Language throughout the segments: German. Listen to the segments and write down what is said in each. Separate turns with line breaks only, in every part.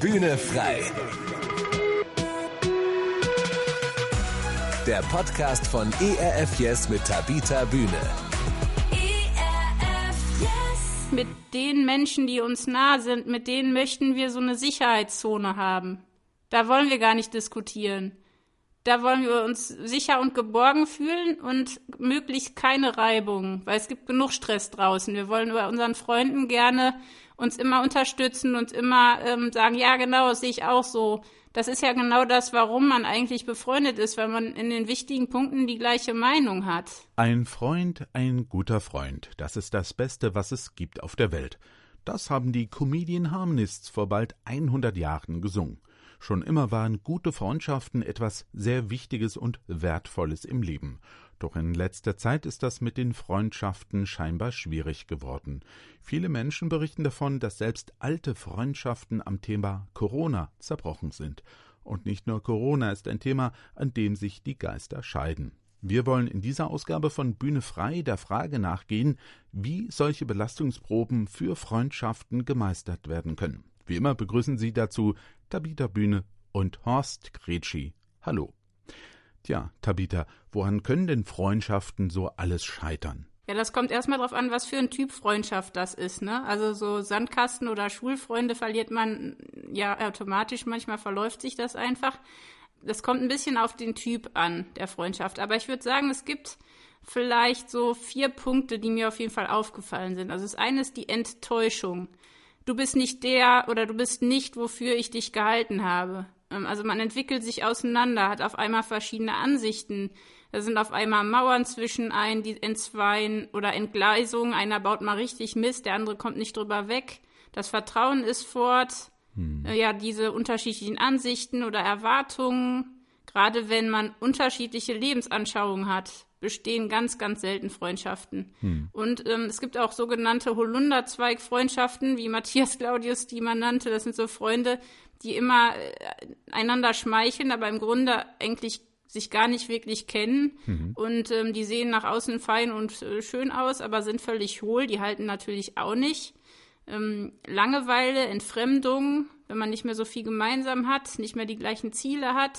Bühne frei. Der Podcast von ERF Yes mit Tabita Bühne.
Mit den Menschen, die uns nah sind, mit denen möchten wir so eine Sicherheitszone haben. Da wollen wir gar nicht diskutieren. Da wollen wir uns sicher und geborgen fühlen und möglichst keine Reibung, weil es gibt genug Stress draußen. Wir wollen bei unseren Freunden gerne uns immer unterstützen und immer ähm, sagen, ja genau, das sehe ich auch so. Das ist ja genau das, warum man eigentlich befreundet ist, weil man in den wichtigen Punkten die gleiche Meinung hat.
Ein Freund, ein guter Freund, das ist das Beste, was es gibt auf der Welt. Das haben die Comedian Harmonists vor bald 100 Jahren gesungen. Schon immer waren gute Freundschaften etwas sehr Wichtiges und Wertvolles im Leben. Doch in letzter Zeit ist das mit den Freundschaften scheinbar schwierig geworden. Viele Menschen berichten davon, dass selbst alte Freundschaften am Thema Corona zerbrochen sind. Und nicht nur Corona ist ein Thema, an dem sich die Geister scheiden. Wir wollen in dieser Ausgabe von Bühne frei der Frage nachgehen, wie solche Belastungsproben für Freundschaften gemeistert werden können. Wie immer begrüßen Sie dazu Tabita Bühne und Horst Gretschi. Hallo. Tja, Tabita, woran können denn Freundschaften so alles scheitern?
Ja, das kommt erstmal drauf an, was für ein Typ Freundschaft das ist, ne? Also so Sandkasten oder Schulfreunde verliert man ja automatisch, manchmal verläuft sich das einfach. Das kommt ein bisschen auf den Typ an, der Freundschaft. Aber ich würde sagen, es gibt vielleicht so vier Punkte, die mir auf jeden Fall aufgefallen sind. Also das eine ist die Enttäuschung. Du bist nicht der oder du bist nicht, wofür ich dich gehalten habe. Ähm, also man entwickelt sich auseinander, hat auf einmal verschiedene Ansichten. Da sind auf einmal Mauern zwischen ein, die entzweien oder Entgleisungen. Einer baut mal richtig Mist, der andere kommt nicht drüber weg. Das Vertrauen ist fort. Hm. Äh, ja, diese unterschiedlichen Ansichten oder Erwartungen, gerade wenn man unterschiedliche Lebensanschauungen hat, bestehen ganz, ganz selten Freundschaften. Hm. Und ähm, es gibt auch sogenannte Holunderzweig-Freundschaften, wie Matthias Claudius die man nannte. Das sind so Freunde, die immer äh, einander schmeicheln, aber im Grunde eigentlich sich gar nicht wirklich kennen. Mhm. Und ähm, die sehen nach außen fein und äh, schön aus, aber sind völlig hohl. Die halten natürlich auch nicht. Ähm, Langeweile, Entfremdung, wenn man nicht mehr so viel gemeinsam hat, nicht mehr die gleichen Ziele hat,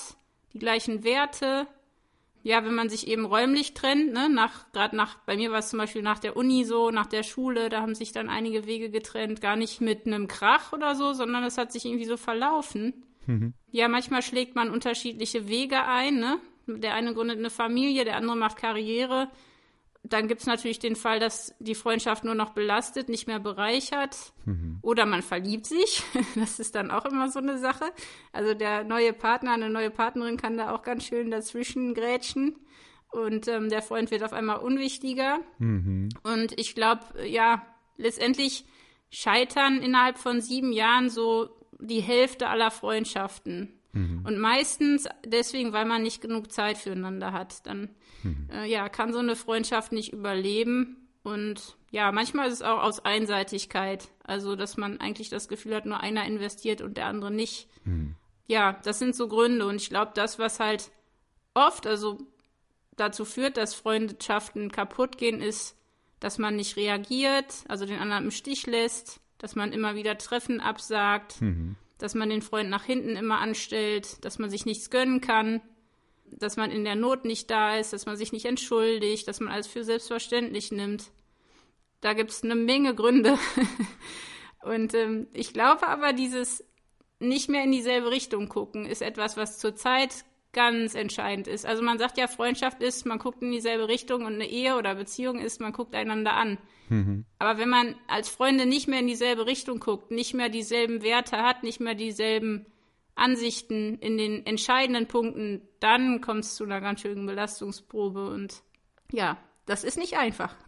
die gleichen Werte, ja, wenn man sich eben räumlich trennt, ne, nach, gerade nach, bei mir war es zum Beispiel nach der Uni so, nach der Schule, da haben sich dann einige Wege getrennt, gar nicht mit einem Krach oder so, sondern es hat sich irgendwie so verlaufen. Mhm. Ja, manchmal schlägt man unterschiedliche Wege ein, ne? Der eine gründet eine Familie, der andere macht Karriere dann gibt es natürlich den Fall, dass die Freundschaft nur noch belastet, nicht mehr bereichert. Mhm. Oder man verliebt sich. Das ist dann auch immer so eine Sache. Also der neue Partner, eine neue Partnerin kann da auch ganz schön dazwischen grätschen. Und ähm, der Freund wird auf einmal unwichtiger. Mhm. Und ich glaube, ja, letztendlich scheitern innerhalb von sieben Jahren so die Hälfte aller Freundschaften. Mhm. Und meistens deswegen, weil man nicht genug Zeit füreinander hat. Dann mhm. äh, ja, kann so eine Freundschaft nicht überleben. Und ja, manchmal ist es auch aus Einseitigkeit. Also, dass man eigentlich das Gefühl hat, nur einer investiert und der andere nicht. Mhm. Ja, das sind so Gründe. Und ich glaube, das, was halt oft, also dazu führt, dass Freundschaften kaputt gehen, ist, dass man nicht reagiert, also den anderen im Stich lässt, dass man immer wieder Treffen absagt, mhm dass man den Freund nach hinten immer anstellt, dass man sich nichts gönnen kann, dass man in der Not nicht da ist, dass man sich nicht entschuldigt, dass man alles für selbstverständlich nimmt. Da gibt es eine Menge Gründe. Und ähm, ich glaube aber, dieses nicht mehr in dieselbe Richtung gucken ist etwas, was zurzeit ganz entscheidend ist. Also man sagt ja, Freundschaft ist, man guckt in dieselbe Richtung und eine Ehe oder Beziehung ist, man guckt einander an. Mhm. Aber wenn man als Freunde nicht mehr in dieselbe Richtung guckt, nicht mehr dieselben Werte hat, nicht mehr dieselben Ansichten in den entscheidenden Punkten, dann kommt es zu einer ganz schönen Belastungsprobe und ja, das ist nicht einfach.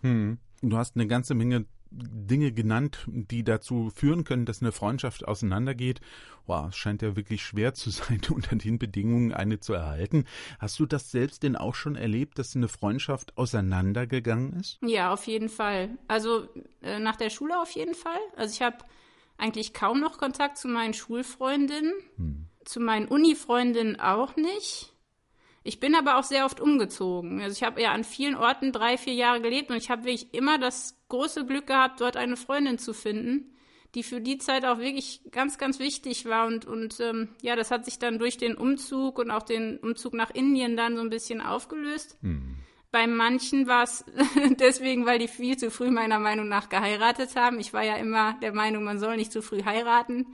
Hm. Du hast eine ganze Menge Dinge genannt, die dazu führen können, dass eine Freundschaft auseinandergeht. Wow, es scheint ja wirklich schwer zu sein, unter den Bedingungen eine zu erhalten. Hast du das selbst denn auch schon erlebt, dass eine Freundschaft auseinandergegangen ist?
Ja, auf jeden Fall. Also äh, nach der Schule auf jeden Fall. Also ich habe eigentlich kaum noch Kontakt zu meinen Schulfreundinnen, hm. zu meinen Uni-Freundinnen auch nicht. Ich bin aber auch sehr oft umgezogen. Also ich habe ja an vielen Orten drei, vier Jahre gelebt und ich habe wirklich immer das große Glück gehabt, dort eine Freundin zu finden, die für die Zeit auch wirklich ganz, ganz wichtig war. Und, und ähm, ja, das hat sich dann durch den Umzug und auch den Umzug nach Indien dann so ein bisschen aufgelöst. Mhm. Bei manchen war es deswegen, weil die viel zu früh meiner Meinung nach geheiratet haben. Ich war ja immer der Meinung, man soll nicht zu früh heiraten.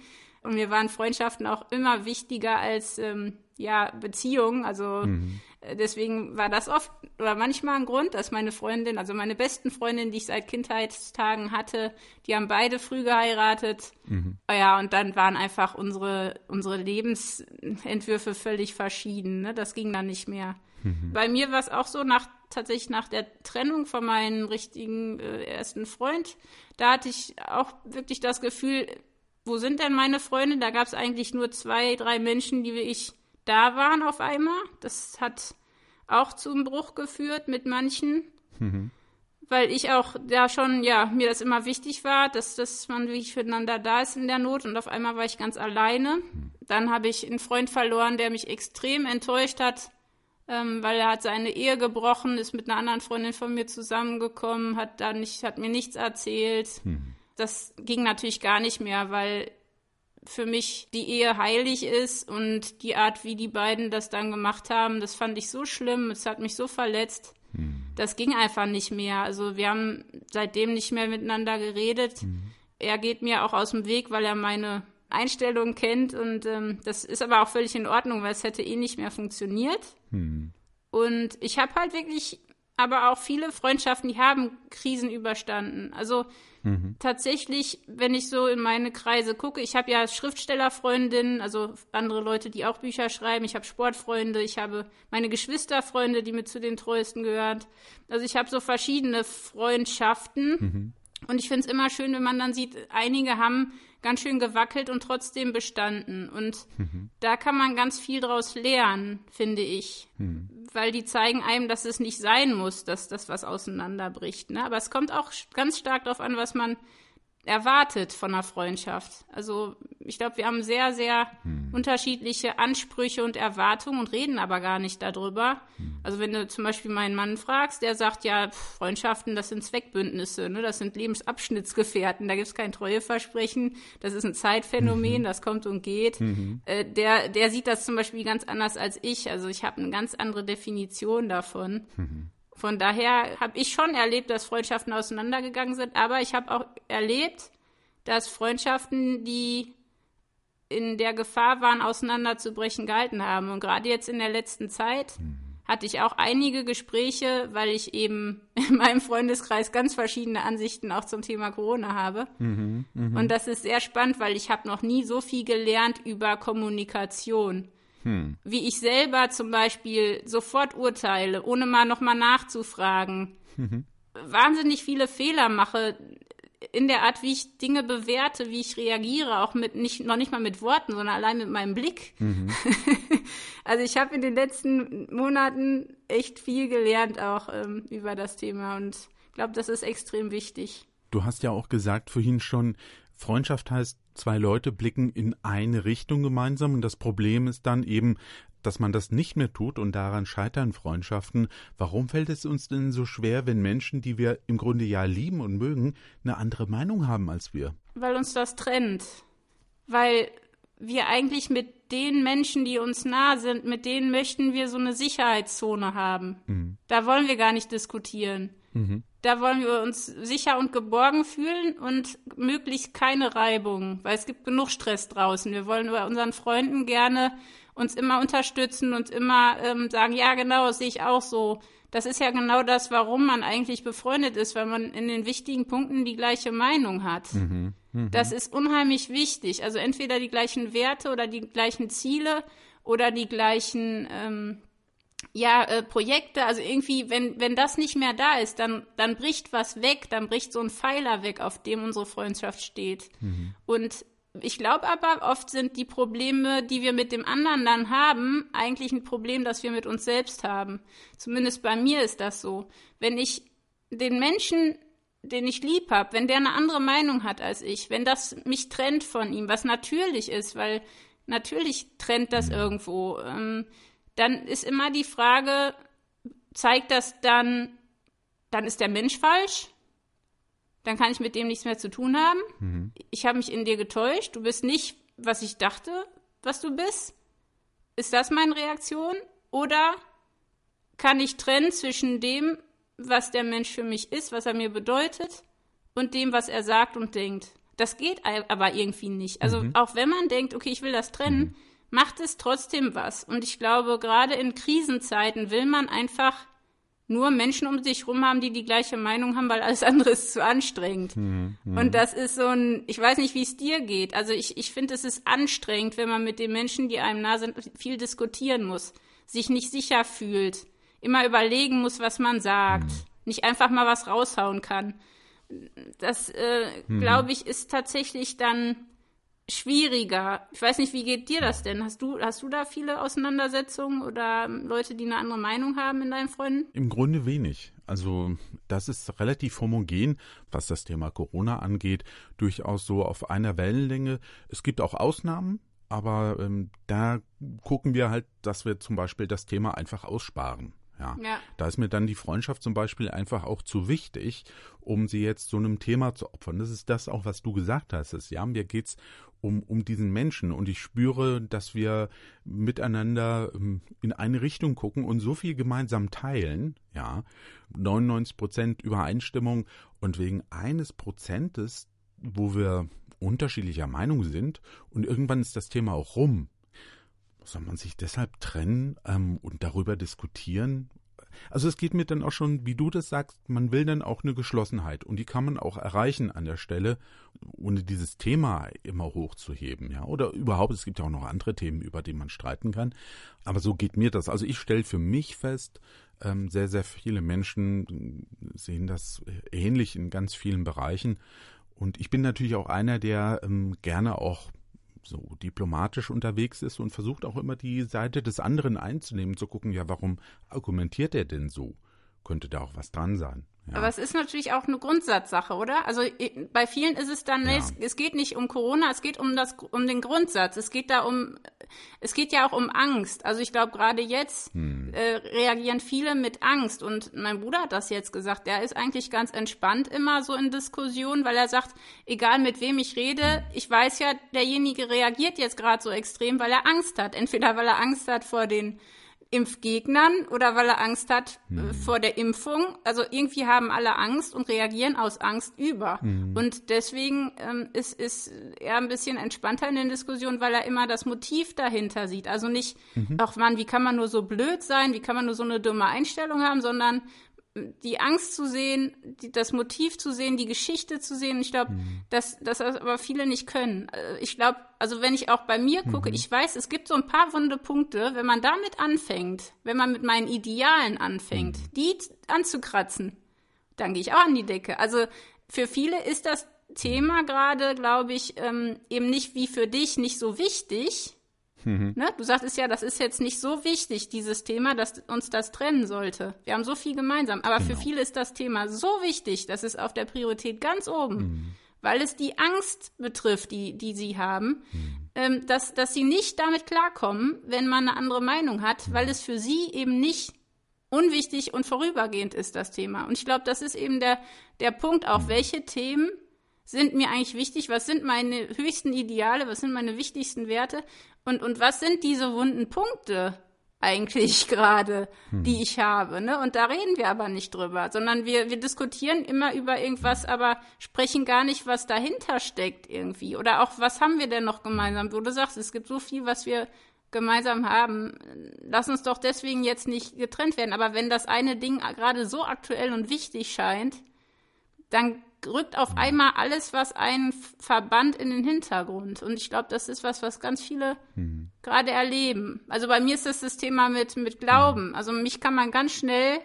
Und mir waren Freundschaften auch immer wichtiger als ähm, ja, Beziehungen. Also mhm. Äh, deswegen war das oft oder manchmal ein Grund, dass meine Freundin, also meine besten Freundinnen, die ich seit Kindheitstagen hatte, die haben beide früh geheiratet. Mhm. Ja, und dann waren einfach unsere, unsere Lebensentwürfe völlig verschieden. Ne? Das ging dann nicht mehr. Mhm. Bei mir war es auch so, nach, tatsächlich nach der Trennung von meinem richtigen äh, ersten Freund, da hatte ich auch wirklich das Gefühl, wo sind denn meine Freunde? Da gab es eigentlich nur zwei, drei Menschen, die ich da waren auf einmal. Das hat auch zum Bruch geführt mit manchen. Mhm. Weil ich auch da schon, ja, mir das immer wichtig war, dass, dass man wirklich füreinander da ist in der Not und auf einmal war ich ganz alleine. Mhm. Dann habe ich einen Freund verloren, der mich extrem enttäuscht hat, ähm, weil er hat seine Ehe gebrochen, ist mit einer anderen Freundin von mir zusammengekommen, hat da nicht, hat mir nichts erzählt. Mhm. Das ging natürlich gar nicht mehr, weil für mich die Ehe heilig ist und die Art, wie die beiden das dann gemacht haben, das fand ich so schlimm, es hat mich so verletzt. Hm. Das ging einfach nicht mehr. Also wir haben seitdem nicht mehr miteinander geredet. Hm. Er geht mir auch aus dem Weg, weil er meine Einstellung kennt und ähm, das ist aber auch völlig in Ordnung, weil es hätte eh nicht mehr funktioniert. Hm. Und ich habe halt wirklich aber auch viele Freundschaften, die haben Krisen überstanden. Also mhm. tatsächlich, wenn ich so in meine Kreise gucke, ich habe ja Schriftstellerfreundinnen, also andere Leute, die auch Bücher schreiben, ich habe Sportfreunde, ich habe meine Geschwisterfreunde, die mit zu den treuesten gehören. Also ich habe so verschiedene Freundschaften. Mhm. Und ich finde es immer schön, wenn man dann sieht, einige haben ganz schön gewackelt und trotzdem bestanden. Und mhm. da kann man ganz viel draus lernen, finde ich. Mhm. Weil die zeigen einem, dass es nicht sein muss, dass das was auseinanderbricht. Ne? Aber es kommt auch ganz stark darauf an, was man erwartet von einer Freundschaft. Also ich glaube, wir haben sehr, sehr hm. unterschiedliche Ansprüche und Erwartungen und reden aber gar nicht darüber. Hm. Also wenn du zum Beispiel meinen Mann fragst, der sagt ja, Freundschaften, das sind Zweckbündnisse, ne? das sind Lebensabschnittsgefährten, da gibt es kein Treueversprechen, das ist ein Zeitphänomen, mhm. das kommt und geht. Mhm. Äh, der, der sieht das zum Beispiel ganz anders als ich. Also ich habe eine ganz andere Definition davon. Mhm. Von daher habe ich schon erlebt, dass Freundschaften auseinandergegangen sind, aber ich habe auch erlebt, dass Freundschaften, die in der Gefahr waren, auseinanderzubrechen, gehalten haben. Und gerade jetzt in der letzten Zeit mhm. Hatte ich auch einige Gespräche, weil ich eben in meinem Freundeskreis ganz verschiedene Ansichten auch zum Thema Corona habe. Mhm, mh. Und das ist sehr spannend, weil ich habe noch nie so viel gelernt über Kommunikation. Hm. Wie ich selber zum Beispiel sofort urteile, ohne mal nochmal nachzufragen. Mhm. Wahnsinnig viele Fehler mache in der Art, wie ich Dinge bewerte, wie ich reagiere, auch mit nicht noch nicht mal mit Worten, sondern allein mit meinem Blick. Mhm. also ich habe in den letzten Monaten echt viel gelernt auch ähm, über das Thema und glaube, das ist extrem wichtig.
Du hast ja auch gesagt vorhin schon, Freundschaft heißt, zwei Leute blicken in eine Richtung gemeinsam und das Problem ist dann eben, dass man das nicht mehr tut und daran scheitern Freundschaften. Warum fällt es uns denn so schwer, wenn Menschen, die wir im Grunde ja lieben und mögen, eine andere Meinung haben als wir?
Weil uns das trennt. Weil wir eigentlich mit den Menschen, die uns nah sind, mit denen möchten wir so eine Sicherheitszone haben. Mhm. Da wollen wir gar nicht diskutieren. Mhm. Da wollen wir uns sicher und geborgen fühlen und möglichst keine Reibung, weil es gibt genug Stress draußen. Wir wollen bei unseren Freunden gerne uns immer unterstützen und immer ähm, sagen, ja genau, das sehe ich auch so. Das ist ja genau das, warum man eigentlich befreundet ist, weil man in den wichtigen Punkten die gleiche Meinung hat. Mhm. Mhm. Das ist unheimlich wichtig. Also entweder die gleichen Werte oder die gleichen Ziele oder die gleichen ähm, ja, äh, Projekte, also irgendwie, wenn, wenn das nicht mehr da ist, dann, dann bricht was weg, dann bricht so ein Pfeiler weg, auf dem unsere Freundschaft steht. Mhm. Und ich glaube aber, oft sind die Probleme, die wir mit dem anderen dann haben, eigentlich ein Problem, das wir mit uns selbst haben. Zumindest bei mir ist das so. Wenn ich den Menschen, den ich lieb habe, wenn der eine andere Meinung hat als ich, wenn das mich trennt von ihm, was natürlich ist, weil natürlich trennt das mhm. irgendwo, ähm, dann ist immer die Frage, zeigt das dann, dann ist der Mensch falsch? Dann kann ich mit dem nichts mehr zu tun haben. Mhm. Ich habe mich in dir getäuscht. Du bist nicht, was ich dachte, was du bist. Ist das meine Reaktion? Oder kann ich trennen zwischen dem, was der Mensch für mich ist, was er mir bedeutet, und dem, was er sagt und denkt? Das geht aber irgendwie nicht. Also mhm. auch wenn man denkt, okay, ich will das trennen, mhm. macht es trotzdem was. Und ich glaube, gerade in Krisenzeiten will man einfach nur Menschen um sich rum haben, die die gleiche Meinung haben, weil alles andere ist zu anstrengend. Mhm, mh. Und das ist so ein, ich weiß nicht, wie es dir geht. Also ich, ich finde, es ist anstrengend, wenn man mit den Menschen, die einem nah sind, viel diskutieren muss, sich nicht sicher fühlt, immer überlegen muss, was man sagt, mhm. nicht einfach mal was raushauen kann. Das, äh, mhm. glaube ich, ist tatsächlich dann schwieriger. Ich weiß nicht, wie geht dir das denn? Hast du, hast du da viele Auseinandersetzungen oder Leute, die eine andere Meinung haben in deinen Freunden?
Im Grunde wenig. Also das ist relativ homogen, was das Thema Corona angeht, durchaus so auf einer Wellenlänge. Es gibt auch Ausnahmen, aber ähm, da gucken wir halt, dass wir zum Beispiel das Thema einfach aussparen. Ja. ja. Da ist mir dann die Freundschaft zum Beispiel einfach auch zu wichtig, um sie jetzt so einem Thema zu opfern. Das ist das auch, was du gesagt hast. Ja, mir geht's um, um diesen Menschen und ich spüre, dass wir miteinander ähm, in eine Richtung gucken und so viel gemeinsam teilen. Ja, 99 Prozent Übereinstimmung und wegen eines Prozentes, wo wir unterschiedlicher Meinung sind und irgendwann ist das Thema auch rum soll man sich deshalb trennen ähm, und darüber diskutieren? Also es geht mir dann auch schon, wie du das sagst, man will dann auch eine Geschlossenheit und die kann man auch erreichen an der Stelle, ohne dieses Thema immer hochzuheben, ja. Oder überhaupt, es gibt ja auch noch andere Themen, über die man streiten kann. Aber so geht mir das. Also ich stelle für mich fest, ähm, sehr, sehr viele Menschen sehen das ähnlich in ganz vielen Bereichen. Und ich bin natürlich auch einer, der ähm, gerne auch so diplomatisch unterwegs ist und versucht auch immer die Seite des anderen einzunehmen, zu gucken, ja, warum argumentiert er denn so? Könnte da auch was dran sein?
Ja. Aber es ist natürlich auch eine Grundsatzsache, oder? Also bei vielen ist es dann, ja. es, es, geht nicht um Corona, es geht um das, um den Grundsatz. Es geht da um, es geht ja auch um Angst. Also ich glaube, gerade jetzt hm. äh, reagieren viele mit Angst. Und mein Bruder hat das jetzt gesagt. Der ist eigentlich ganz entspannt immer so in Diskussionen, weil er sagt, egal mit wem ich rede, hm. ich weiß ja, derjenige reagiert jetzt gerade so extrem, weil er Angst hat. Entweder weil er Angst hat vor den Impfgegnern oder weil er Angst hat äh, mhm. vor der Impfung. Also irgendwie haben alle Angst und reagieren aus Angst über. Mhm. Und deswegen ähm, ist, ist er ein bisschen entspannter in den Diskussionen, weil er immer das Motiv dahinter sieht. Also nicht, mhm. ach man, wie kann man nur so blöd sein, wie kann man nur so eine dumme Einstellung haben, sondern die Angst zu sehen, die, das Motiv zu sehen, die Geschichte zu sehen. Ich glaube, mhm. dass, dass das aber viele nicht können. Äh, ich glaube, also wenn ich auch bei mir gucke, mhm. ich weiß, es gibt so ein paar wunde Punkte, wenn man damit anfängt, wenn man mit meinen Idealen anfängt, mhm. die anzukratzen, dann gehe ich auch an die Decke. Also für viele ist das Thema gerade, glaube ich, ähm, eben nicht wie für dich nicht so wichtig, Mhm. Ne? Du sagtest ja, das ist jetzt nicht so wichtig, dieses Thema, dass uns das trennen sollte. Wir haben so viel gemeinsam. Aber genau. für viele ist das Thema so wichtig, dass es auf der Priorität ganz oben, mhm. weil es die Angst betrifft, die, die sie haben, mhm. ähm, dass, dass sie nicht damit klarkommen, wenn man eine andere Meinung hat, weil es für sie eben nicht unwichtig und vorübergehend ist, das Thema. Und ich glaube, das ist eben der, der Punkt auch, welche Themen sind mir eigentlich wichtig? Was sind meine höchsten Ideale? Was sind meine wichtigsten Werte? Und, und was sind diese wunden Punkte eigentlich gerade, hm. die ich habe? Ne? Und da reden wir aber nicht drüber, sondern wir, wir diskutieren immer über irgendwas, aber sprechen gar nicht, was dahinter steckt irgendwie. Oder auch, was haben wir denn noch gemeinsam? Wo du sagst, es gibt so viel, was wir gemeinsam haben. Lass uns doch deswegen jetzt nicht getrennt werden. Aber wenn das eine Ding gerade so aktuell und wichtig scheint, dann rückt auf einmal alles, was einen verbannt, in den Hintergrund. Und ich glaube, das ist was, was ganz viele mhm. gerade erleben. Also bei mir ist das das Thema mit, mit Glauben. Mhm. Also mich kann man ganz schnell,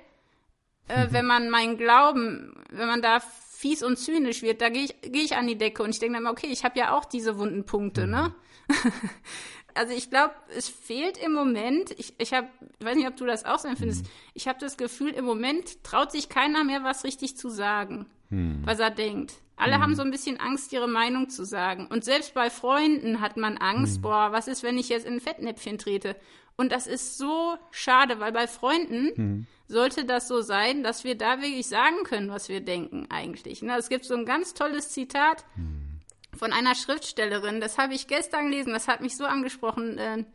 äh, mhm. wenn man meinen Glauben, wenn man da fies und zynisch wird, da gehe ich, geh ich an die Decke und ich denke dann, okay, ich habe ja auch diese wunden Punkte, ne? Mhm. also ich glaube, es fehlt im Moment, ich, ich habe, ich weiß nicht, ob du das auch so empfindest, mhm. ich habe das Gefühl, im Moment traut sich keiner mehr, was richtig zu sagen. Hm. was er denkt. Alle hm. haben so ein bisschen Angst, ihre Meinung zu sagen. Und selbst bei Freunden hat man Angst, hm. boah, was ist, wenn ich jetzt in ein Fettnäpfchen trete? Und das ist so schade, weil bei Freunden hm. sollte das so sein, dass wir da wirklich sagen können, was wir denken eigentlich. Ne? Es gibt so ein ganz tolles Zitat hm. von einer Schriftstellerin, das habe ich gestern gelesen, das hat mich so angesprochen. Äh,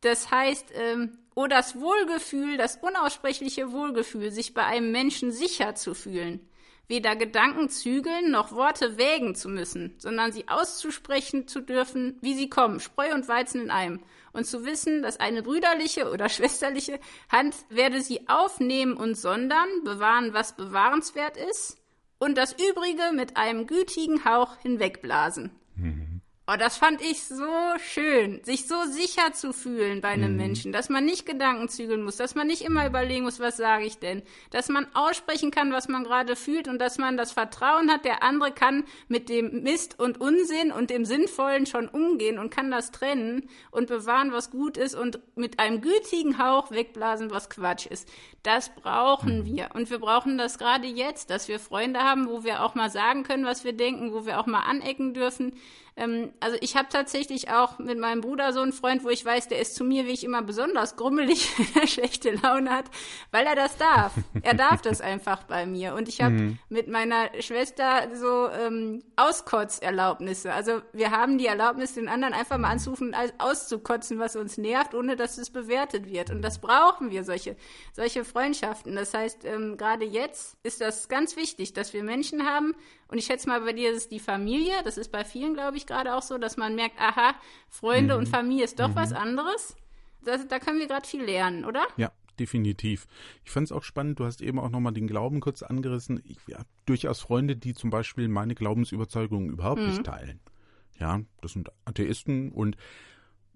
das heißt, ähm, oh, das Wohlgefühl, das unaussprechliche Wohlgefühl, sich bei einem Menschen sicher zu fühlen weder Gedanken zügeln noch Worte wägen zu müssen, sondern sie auszusprechen zu dürfen, wie sie kommen, Spreu und Weizen in einem, und zu wissen, dass eine brüderliche oder schwesterliche Hand werde sie aufnehmen und sondern, bewahren, was bewahrenswert ist, und das Übrige mit einem gütigen Hauch hinwegblasen. Mhm. Oh, das fand ich so schön, sich so sicher zu fühlen bei einem mhm. Menschen, dass man nicht Gedanken zügeln muss, dass man nicht immer überlegen muss, was sage ich denn, dass man aussprechen kann, was man gerade fühlt und dass man das Vertrauen hat, der andere kann mit dem Mist und Unsinn und dem Sinnvollen schon umgehen und kann das trennen und bewahren, was gut ist und mit einem gütigen Hauch wegblasen, was Quatsch ist. Das brauchen mhm. wir und wir brauchen das gerade jetzt, dass wir Freunde haben, wo wir auch mal sagen können, was wir denken, wo wir auch mal anecken dürfen ähm, also ich habe tatsächlich auch mit meinem Bruder so einen Freund, wo ich weiß, der ist zu mir wie ich immer besonders grummelig, wenn er schlechte Laune hat, weil er das darf. er darf das einfach bei mir. Und ich habe mhm. mit meiner Schwester so ähm, Auskotzerlaubnisse. Also wir haben die Erlaubnis, den anderen einfach mal anzurufen auszukotzen, was uns nervt, ohne dass es bewertet wird. Und das brauchen wir, solche, solche Freundschaften. Das heißt, ähm, gerade jetzt ist das ganz wichtig, dass wir Menschen haben, und ich schätze mal, bei dir ist es die Familie. Das ist bei vielen, glaube ich, gerade auch so, dass man merkt, aha, Freunde mhm. und Familie ist doch mhm. was anderes. Das, da können wir gerade viel lernen, oder?
Ja, definitiv. Ich fand es auch spannend, du hast eben auch nochmal den Glauben kurz angerissen. Ich habe durchaus Freunde, die zum Beispiel meine Glaubensüberzeugungen überhaupt mhm. nicht teilen. Ja, das sind Atheisten und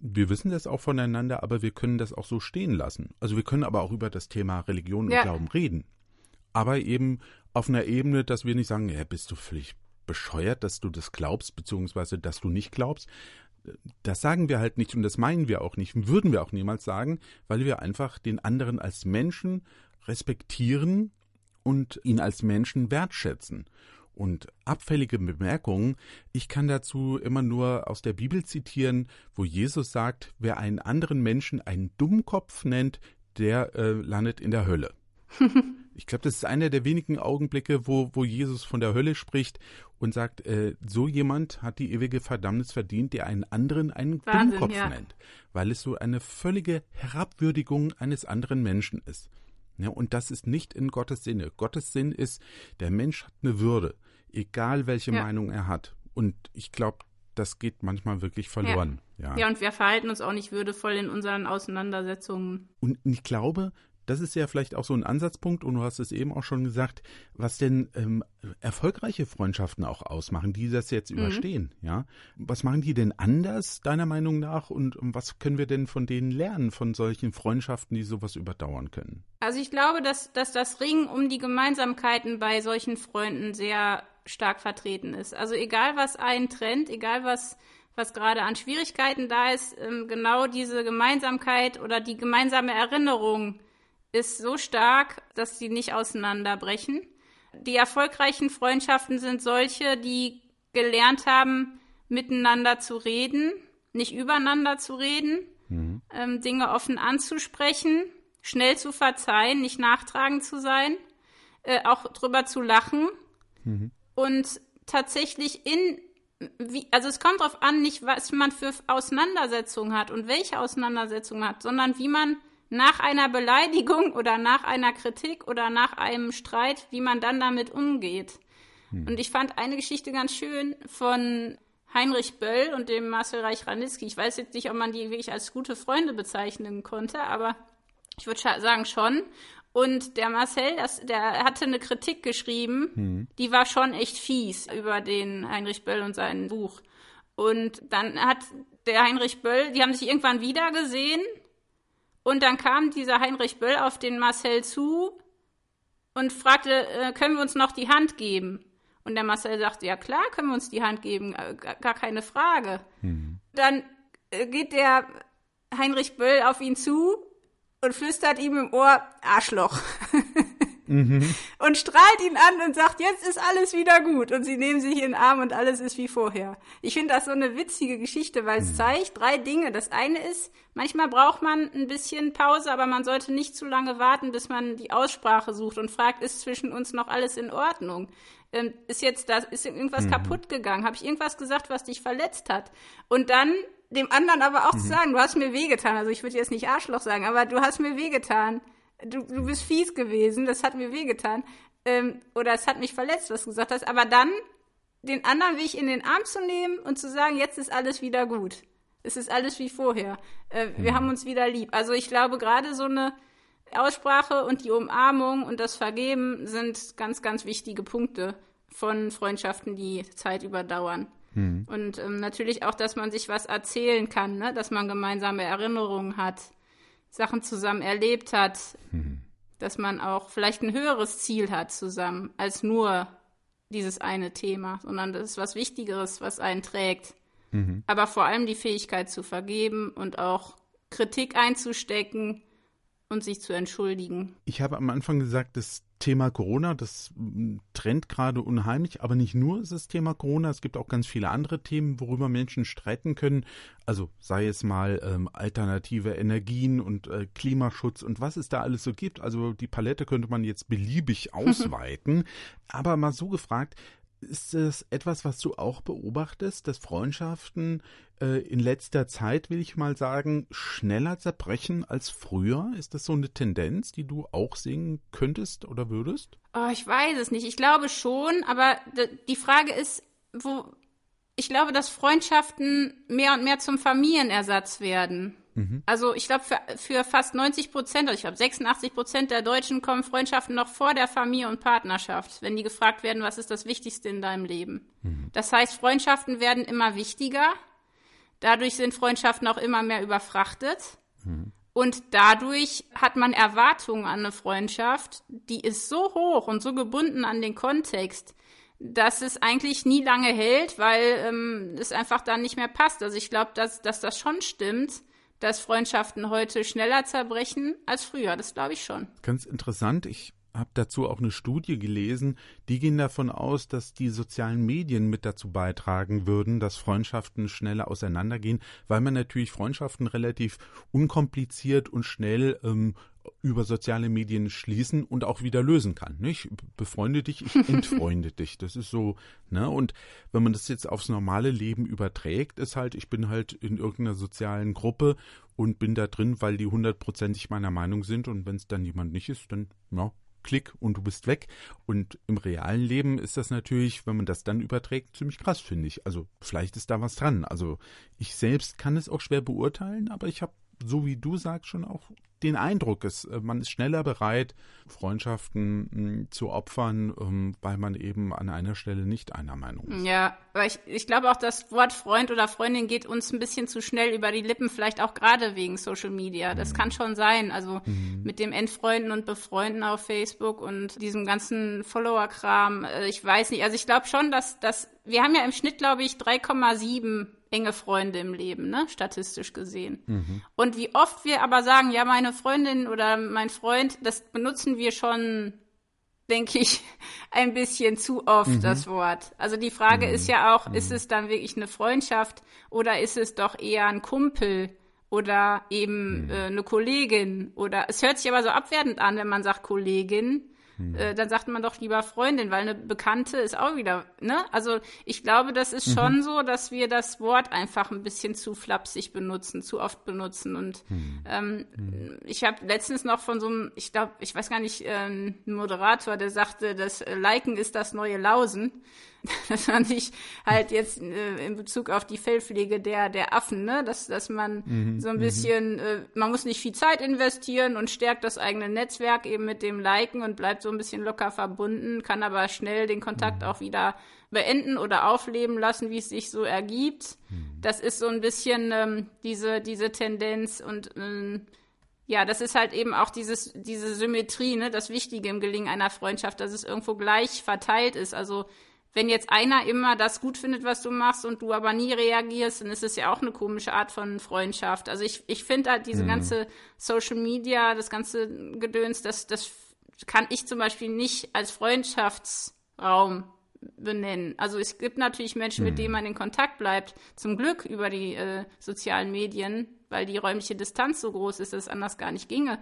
wir wissen das auch voneinander, aber wir können das auch so stehen lassen. Also wir können aber auch über das Thema Religion ja. und Glauben reden. Aber eben auf einer Ebene, dass wir nicht sagen, ja, bist du völlig bescheuert, dass du das glaubst, beziehungsweise dass du nicht glaubst. Das sagen wir halt nicht und das meinen wir auch nicht, würden wir auch niemals sagen, weil wir einfach den anderen als Menschen respektieren und ihn als Menschen wertschätzen. Und abfällige Bemerkungen, ich kann dazu immer nur aus der Bibel zitieren, wo Jesus sagt, wer einen anderen Menschen einen Dummkopf nennt, der äh, landet in der Hölle. Ich glaube, das ist einer der wenigen Augenblicke, wo, wo Jesus von der Hölle spricht und sagt, äh, so jemand hat die ewige Verdammnis verdient, der einen anderen einen Wahnsinn, Dummkopf ja. nennt, weil es so eine völlige Herabwürdigung eines anderen Menschen ist. Ja, und das ist nicht in Gottes Sinne. Gottes Sinn ist, der Mensch hat eine Würde, egal welche ja. Meinung er hat. Und ich glaube, das geht manchmal wirklich verloren.
Ja. ja. ja, und wir verhalten uns auch nicht würdevoll in unseren Auseinandersetzungen.
Und ich glaube, das ist ja vielleicht auch so ein Ansatzpunkt, und du hast es eben auch schon gesagt, was denn ähm, erfolgreiche Freundschaften auch ausmachen, die das jetzt mhm. überstehen, ja. Was machen die denn anders, deiner Meinung nach, und, und was können wir denn von denen lernen, von solchen Freundschaften, die sowas überdauern können?
Also ich glaube, dass, dass das Ringen um die Gemeinsamkeiten bei solchen Freunden sehr stark vertreten ist. Also egal, was einen trennt, egal was was gerade an Schwierigkeiten da ist, ähm, genau diese Gemeinsamkeit oder die gemeinsame Erinnerung ist so stark, dass sie nicht auseinanderbrechen. Die erfolgreichen Freundschaften sind solche, die gelernt haben, miteinander zu reden, nicht übereinander zu reden, mhm. ähm, Dinge offen anzusprechen, schnell zu verzeihen, nicht nachtragend zu sein, äh, auch drüber zu lachen mhm. und tatsächlich in wie, also es kommt darauf an, nicht was man für Auseinandersetzungen hat und welche Auseinandersetzungen hat, sondern wie man nach einer Beleidigung oder nach einer Kritik oder nach einem Streit, wie man dann damit umgeht. Hm. Und ich fand eine Geschichte ganz schön von Heinrich Böll und dem Marcel Reich-Ranitzky. Ich weiß jetzt nicht, ob man die wirklich als gute Freunde bezeichnen konnte, aber ich würde sagen schon. Und der Marcel, das, der hatte eine Kritik geschrieben, hm. die war schon echt fies über den Heinrich Böll und sein Buch. Und dann hat der Heinrich Böll, die haben sich irgendwann wieder gesehen und dann kam dieser Heinrich Böll auf den Marcel zu und fragte, äh, können wir uns noch die Hand geben? Und der Marcel sagte, ja klar, können wir uns die Hand geben, äh, gar keine Frage. Mhm. Dann äh, geht der Heinrich Böll auf ihn zu und flüstert ihm im Ohr, Arschloch. mhm. und strahlt ihn an und sagt, jetzt ist alles wieder gut. Und sie nehmen sich in den Arm und alles ist wie vorher. Ich finde das so eine witzige Geschichte, weil es mhm. zeigt drei Dinge. Das eine ist, manchmal braucht man ein bisschen Pause, aber man sollte nicht zu lange warten, bis man die Aussprache sucht und fragt, ist zwischen uns noch alles in Ordnung? Ähm, ist jetzt da, ist irgendwas mhm. kaputt gegangen? Habe ich irgendwas gesagt, was dich verletzt hat? Und dann dem anderen aber auch mhm. zu sagen, du hast mir wehgetan. Also ich würde jetzt nicht Arschloch sagen, aber du hast mir wehgetan. Du, du bist fies gewesen, das hat mir wehgetan. Ähm, oder es hat mich verletzt, was du gesagt hast. Aber dann den anderen Weg in den Arm zu nehmen und zu sagen, jetzt ist alles wieder gut. Es ist alles wie vorher. Äh, wir mhm. haben uns wieder lieb. Also ich glaube, gerade so eine Aussprache und die Umarmung und das Vergeben sind ganz, ganz wichtige Punkte von Freundschaften, die Zeit überdauern. Mhm. Und ähm, natürlich auch, dass man sich was erzählen kann, ne? dass man gemeinsame Erinnerungen hat, Sachen zusammen erlebt hat, mhm. dass man auch vielleicht ein höheres Ziel hat zusammen, als nur dieses eine Thema, sondern das ist was Wichtigeres, was einen trägt. Mhm. Aber vor allem die Fähigkeit zu vergeben und auch Kritik einzustecken und sich zu entschuldigen.
Ich habe am Anfang gesagt, das Thema Corona, das mm, trennt gerade unheimlich, aber nicht nur ist das Thema Corona, es gibt auch ganz viele andere Themen, worüber Menschen streiten können. Also sei es mal ähm, alternative Energien und äh, Klimaschutz und was es da alles so gibt. Also die Palette könnte man jetzt beliebig ausweiten. aber mal so gefragt, ist es etwas, was du auch beobachtest, dass Freundschaften äh, in letzter Zeit, will ich mal sagen, schneller zerbrechen als früher? Ist das so eine Tendenz, die du auch sehen könntest oder würdest?
Oh, ich weiß es nicht. Ich glaube schon, aber die Frage ist, wo ich glaube, dass Freundschaften mehr und mehr zum Familienersatz werden. Mhm. Also ich glaube, für, für fast 90 Prozent, also ich glaube 86 Prozent der Deutschen kommen Freundschaften noch vor der Familie und Partnerschaft, wenn die gefragt werden, was ist das Wichtigste in deinem Leben. Mhm. Das heißt, Freundschaften werden immer wichtiger. Dadurch sind Freundschaften auch immer mehr überfrachtet. Mhm. Und dadurch hat man Erwartungen an eine Freundschaft, die ist so hoch und so gebunden an den Kontext, dass es eigentlich nie lange hält, weil ähm, es einfach dann nicht mehr passt. Also ich glaube, dass, dass das schon stimmt, dass Freundschaften heute schneller zerbrechen als früher. Das glaube ich schon.
Ganz interessant. Ich habe dazu auch eine Studie gelesen, die gehen davon aus, dass die sozialen Medien mit dazu beitragen würden, dass Freundschaften schneller auseinandergehen, weil man natürlich Freundschaften relativ unkompliziert und schnell ähm, über soziale Medien schließen und auch wieder lösen kann. Nicht? Befreunde dich, ich entfreunde dich. Das ist so, ne? Und wenn man das jetzt aufs normale Leben überträgt, ist halt, ich bin halt in irgendeiner sozialen Gruppe und bin da drin, weil die hundertprozentig meiner Meinung sind und wenn es dann jemand nicht ist, dann, ja, Klick und du bist weg. Und im realen Leben ist das natürlich, wenn man das dann überträgt, ziemlich krass, finde ich. Also vielleicht ist da was dran. Also ich selbst kann es auch schwer beurteilen, aber ich habe so wie du sagst, schon auch den Eindruck, ist, äh, man ist schneller bereit, Freundschaften hm, zu opfern, ähm, weil man eben an einer Stelle nicht einer Meinung ist.
Ja, aber ich, ich glaube auch, das Wort Freund oder Freundin geht uns ein bisschen zu schnell über die Lippen, vielleicht auch gerade wegen Social Media. Das mhm. kann schon sein. Also mhm. mit dem Entfreunden und Befreunden auf Facebook und diesem ganzen Follower-Kram. Äh, ich weiß nicht. Also ich glaube schon, dass, dass wir haben ja im Schnitt, glaube ich, 3,7 enge Freunde im Leben, ne, statistisch gesehen. Mhm. Und wie oft wir aber sagen, ja, meine Freundin oder mein Freund, das benutzen wir schon, denke ich, ein bisschen zu oft, mhm. das Wort. Also die Frage mhm. ist ja auch, ist mhm. es dann wirklich eine Freundschaft oder ist es doch eher ein Kumpel? Oder eben mhm. äh, eine Kollegin oder es hört sich aber so abwertend an, wenn man sagt Kollegin, hm. Äh, dann sagt man doch lieber Freundin, weil eine Bekannte ist auch wieder, ne? Also ich glaube, das ist mhm. schon so, dass wir das Wort einfach ein bisschen zu flapsig benutzen, zu oft benutzen. Und mhm. Ähm, mhm. ich habe letztens noch von so einem, ich glaube, ich weiß gar nicht, äh, ein Moderator, der sagte, das Liken ist das neue Lausen. Das fand ich halt jetzt äh, in Bezug auf die Fellpflege der, der Affen, ne? dass, dass man mhm, so ein mhm. bisschen, äh, man muss nicht viel Zeit investieren und stärkt das eigene Netzwerk eben mit dem Liken und bleibt so ein bisschen locker verbunden, kann aber schnell den Kontakt mhm. auch wieder beenden oder aufleben lassen, wie es sich so ergibt. Mhm. Das ist so ein bisschen ähm, diese, diese Tendenz und ähm, ja, das ist halt eben auch dieses, diese Symmetrie, ne, das Wichtige im Gelingen einer Freundschaft, dass es irgendwo gleich verteilt ist. Also wenn jetzt einer immer das gut findet, was du machst und du aber nie reagierst, dann ist es ja auch eine komische Art von Freundschaft. Also ich, ich finde halt diese mhm. ganze Social Media, das ganze Gedöns, das, das kann ich zum Beispiel nicht als Freundschaftsraum benennen. Also es gibt natürlich Menschen, mit denen man in Kontakt bleibt, zum Glück über die äh, sozialen Medien, weil die räumliche Distanz so groß ist, dass es anders gar nicht ginge.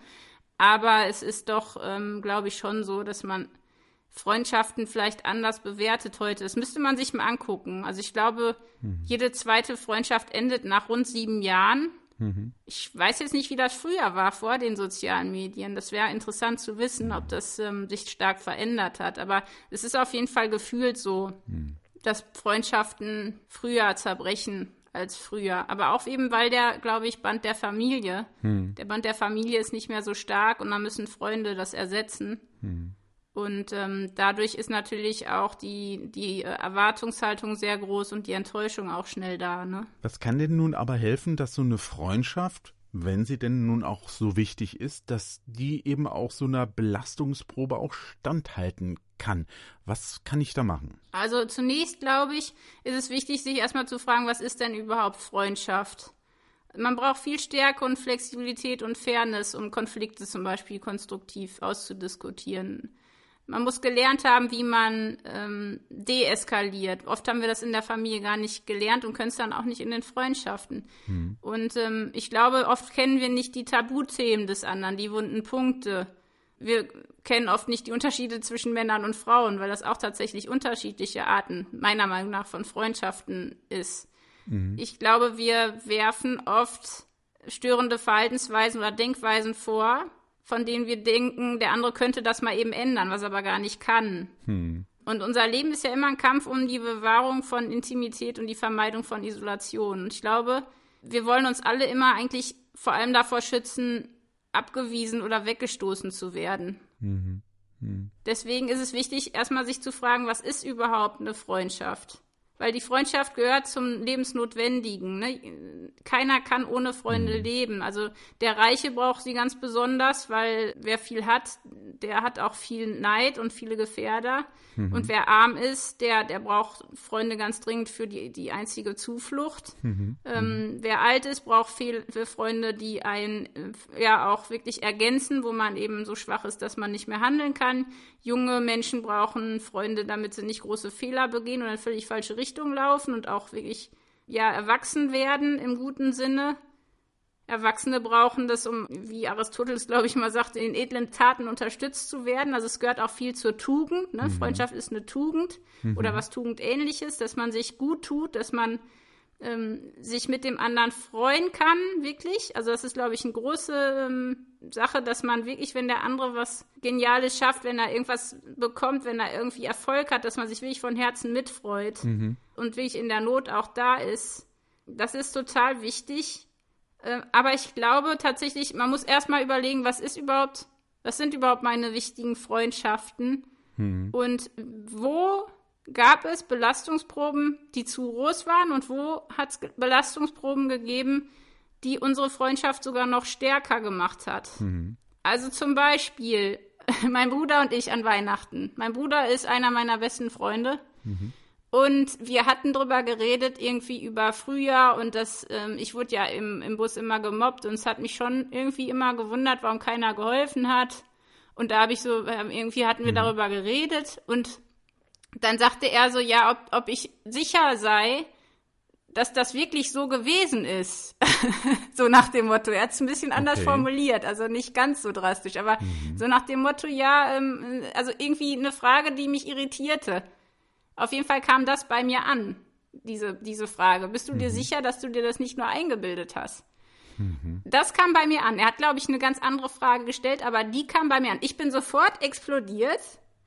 Aber es ist doch, ähm, glaube ich, schon so, dass man Freundschaften vielleicht anders bewertet heute. Das müsste man sich mal angucken. Also ich glaube, mhm. jede zweite Freundschaft endet nach rund sieben Jahren. Mhm. Ich weiß jetzt nicht, wie das früher war, vor den sozialen Medien. Das wäre interessant zu wissen, ob das ähm, sich stark verändert hat. Aber es ist auf jeden Fall gefühlt so, mhm. dass Freundschaften früher zerbrechen als früher. Aber auch eben, weil der, glaube ich, Band der Familie, mhm. der Band der Familie ist nicht mehr so stark und dann müssen Freunde das ersetzen. Und ähm, dadurch ist natürlich auch die, die äh, Erwartungshaltung sehr groß und die Enttäuschung auch schnell da. Ne?
Was kann denn nun aber helfen, dass so eine Freundschaft, wenn sie denn nun auch so wichtig ist, dass die eben auch so einer Belastungsprobe auch standhalten kann? Was kann ich da machen?
Also zunächst, glaube ich, ist es wichtig, sich erstmal zu fragen, was ist denn überhaupt Freundschaft? Man braucht viel Stärke und Flexibilität und Fairness, um Konflikte zum Beispiel konstruktiv auszudiskutieren. Man muss gelernt haben, wie man ähm, deeskaliert. Oft haben wir das in der Familie gar nicht gelernt und können es dann auch nicht in den Freundschaften. Mhm. Und ähm, ich glaube, oft kennen wir nicht die Tabuthemen des anderen, die wunden Punkte. Wir kennen oft nicht die Unterschiede zwischen Männern und Frauen, weil das auch tatsächlich unterschiedliche Arten, meiner Meinung nach, von Freundschaften ist. Mhm. Ich glaube, wir werfen oft störende Verhaltensweisen oder Denkweisen vor, von denen wir denken, der andere könnte das mal eben ändern, was er aber gar nicht kann. Hm. Und unser Leben ist ja immer ein Kampf um die Bewahrung von Intimität und die Vermeidung von Isolation. Und ich glaube, wir wollen uns alle immer eigentlich vor allem davor schützen, abgewiesen oder weggestoßen zu werden. Mhm. Mhm. Deswegen ist es wichtig, erstmal sich zu fragen, was ist überhaupt eine Freundschaft? Weil die Freundschaft gehört zum Lebensnotwendigen. Ne? Keiner kann ohne Freunde mhm. leben. Also der Reiche braucht sie ganz besonders, weil wer viel hat, der hat auch viel Neid und viele Gefährder. Mhm. Und wer arm ist, der, der braucht Freunde ganz dringend für die, die einzige Zuflucht. Mhm. Ähm, mhm. wer alt ist, braucht viele Freunde, die einen äh, ja auch wirklich ergänzen, wo man eben so schwach ist, dass man nicht mehr handeln kann. Junge Menschen brauchen Freunde, damit sie nicht große Fehler begehen oder völlig falsche Richtung laufen und auch wirklich ja erwachsen werden im guten Sinne. Erwachsene brauchen das, um, wie Aristoteles, glaube ich, mal sagte, in edlen Taten unterstützt zu werden. Also es gehört auch viel zur Tugend. Ne? Mhm. Freundschaft ist eine Tugend mhm. oder was Tugendähnliches, dass man sich gut tut, dass man ähm, sich mit dem anderen freuen kann, wirklich. Also das ist, glaube ich, eine große ähm, Sache, dass man wirklich, wenn der andere was Geniales schafft, wenn er irgendwas bekommt, wenn er irgendwie Erfolg hat, dass man sich wirklich von Herzen mitfreut mhm. und wirklich in der Not auch da ist. Das ist total wichtig. Äh, aber ich glaube tatsächlich, man muss erstmal überlegen, was ist überhaupt, was sind überhaupt meine wichtigen Freundschaften hm. und wo gab es Belastungsproben, die zu groß waren und wo hat es Belastungsproben gegeben, die unsere Freundschaft sogar noch stärker gemacht hat. Mhm. Also zum Beispiel mein Bruder und ich an Weihnachten. Mein Bruder ist einer meiner besten Freunde. Mhm. Und wir hatten drüber geredet, irgendwie über Frühjahr und das, ähm, ich wurde ja im, im Bus immer gemobbt und es hat mich schon irgendwie immer gewundert, warum keiner geholfen hat. Und da habe ich so, irgendwie hatten wir mhm. darüber geredet und dann sagte er so, ja, ob, ob ich sicher sei, dass das wirklich so gewesen ist. so nach dem Motto. Er hat es ein bisschen anders okay. formuliert, also nicht ganz so drastisch, aber mhm. so nach dem Motto, ja, ähm, also irgendwie eine Frage, die mich irritierte. Auf jeden Fall kam das bei mir an, diese, diese Frage. Bist du mhm. dir sicher, dass du dir das nicht nur eingebildet hast? Mhm. Das kam bei mir an. Er hat, glaube ich, eine ganz andere Frage gestellt, aber die kam bei mir an. Ich bin sofort explodiert.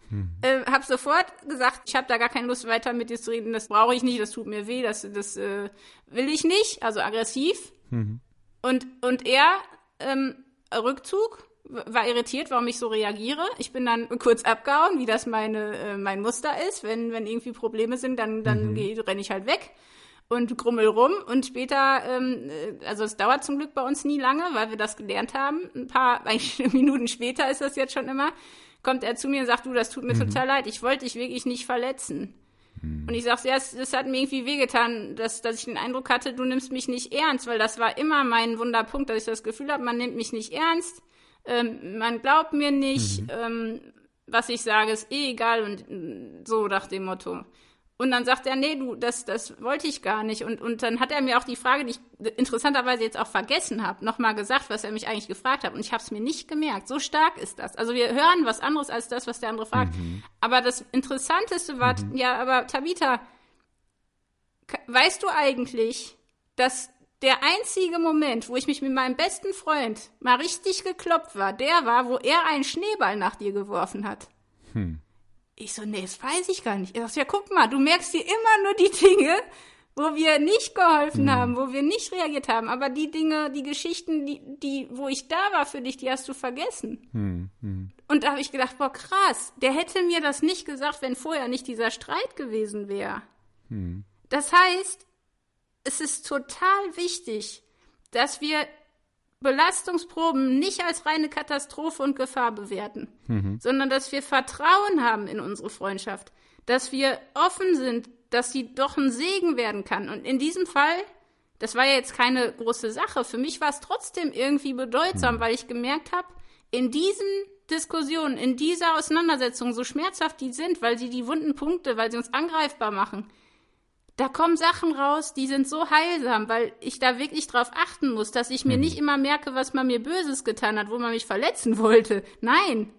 Mhm. Äh, hab sofort gesagt, ich habe da gar keine Lust weiter mit dir zu reden, das brauche ich nicht, das tut mir weh, das, das äh, will ich nicht, also aggressiv. Mhm. Und, und er, ähm, Rückzug, war irritiert, warum ich so reagiere. Ich bin dann kurz abgehauen, wie das meine, äh, mein Muster ist. Wenn, wenn irgendwie Probleme sind, dann, dann mhm. renne ich halt weg und grummel rum. Und später, ähm, äh, also es dauert zum Glück bei uns nie lange, weil wir das gelernt haben. Ein paar Minuten später ist das jetzt schon immer, kommt er zu mir und sagt, du, das tut mir mhm. total leid, ich wollte dich wirklich nicht verletzen. Mhm. Und ich sage, ja, es, es, hat mir irgendwie wehgetan, dass, dass ich den Eindruck hatte, du nimmst mich nicht ernst, weil das war immer mein Wunderpunkt, dass ich das Gefühl habe, man nimmt mich nicht ernst ähm, man glaubt mir nicht, mhm. ähm, was ich sage, ist eh egal und so nach dem Motto. Und dann sagt er, nee, du, das, das wollte ich gar nicht. Und, und dann hat er mir auch die Frage, die ich interessanterweise jetzt auch vergessen habe, nochmal gesagt, was er mich eigentlich gefragt hat. Und ich habe es mir nicht gemerkt. So stark ist das. Also wir hören was anderes als das, was der andere fragt. Mhm. Aber das Interessanteste war, mhm. ja, aber Tabitha, weißt du eigentlich, dass der einzige Moment, wo ich mich mit meinem besten Freund mal richtig geklopft war, der war, wo er einen Schneeball nach dir geworfen hat. Hm. Ich so, nee, das weiß ich gar nicht. Er sagt, ja, guck mal, du merkst dir immer nur die Dinge, wo wir nicht geholfen hm. haben, wo wir nicht reagiert haben. Aber die Dinge, die Geschichten, die, die, wo ich da war für dich, die hast du vergessen. Hm. Hm. Und da habe ich gedacht, boah, krass, der hätte mir das nicht gesagt, wenn vorher nicht dieser Streit gewesen wäre. Hm. Das heißt, es ist total wichtig, dass wir Belastungsproben nicht als reine Katastrophe und Gefahr bewerten, mhm. sondern dass wir Vertrauen haben in unsere Freundschaft, dass wir offen sind, dass sie doch ein Segen werden kann. Und in diesem Fall, das war ja jetzt keine große Sache, für mich war es trotzdem irgendwie bedeutsam, mhm. weil ich gemerkt habe, in diesen Diskussionen, in dieser Auseinandersetzung, so schmerzhaft die sind, weil sie die wunden Punkte, weil sie uns angreifbar machen, da kommen Sachen raus, die sind so heilsam, weil ich da wirklich drauf achten muss, dass ich mir mhm. nicht immer merke, was man mir Böses getan hat, wo man mich verletzen wollte. Nein,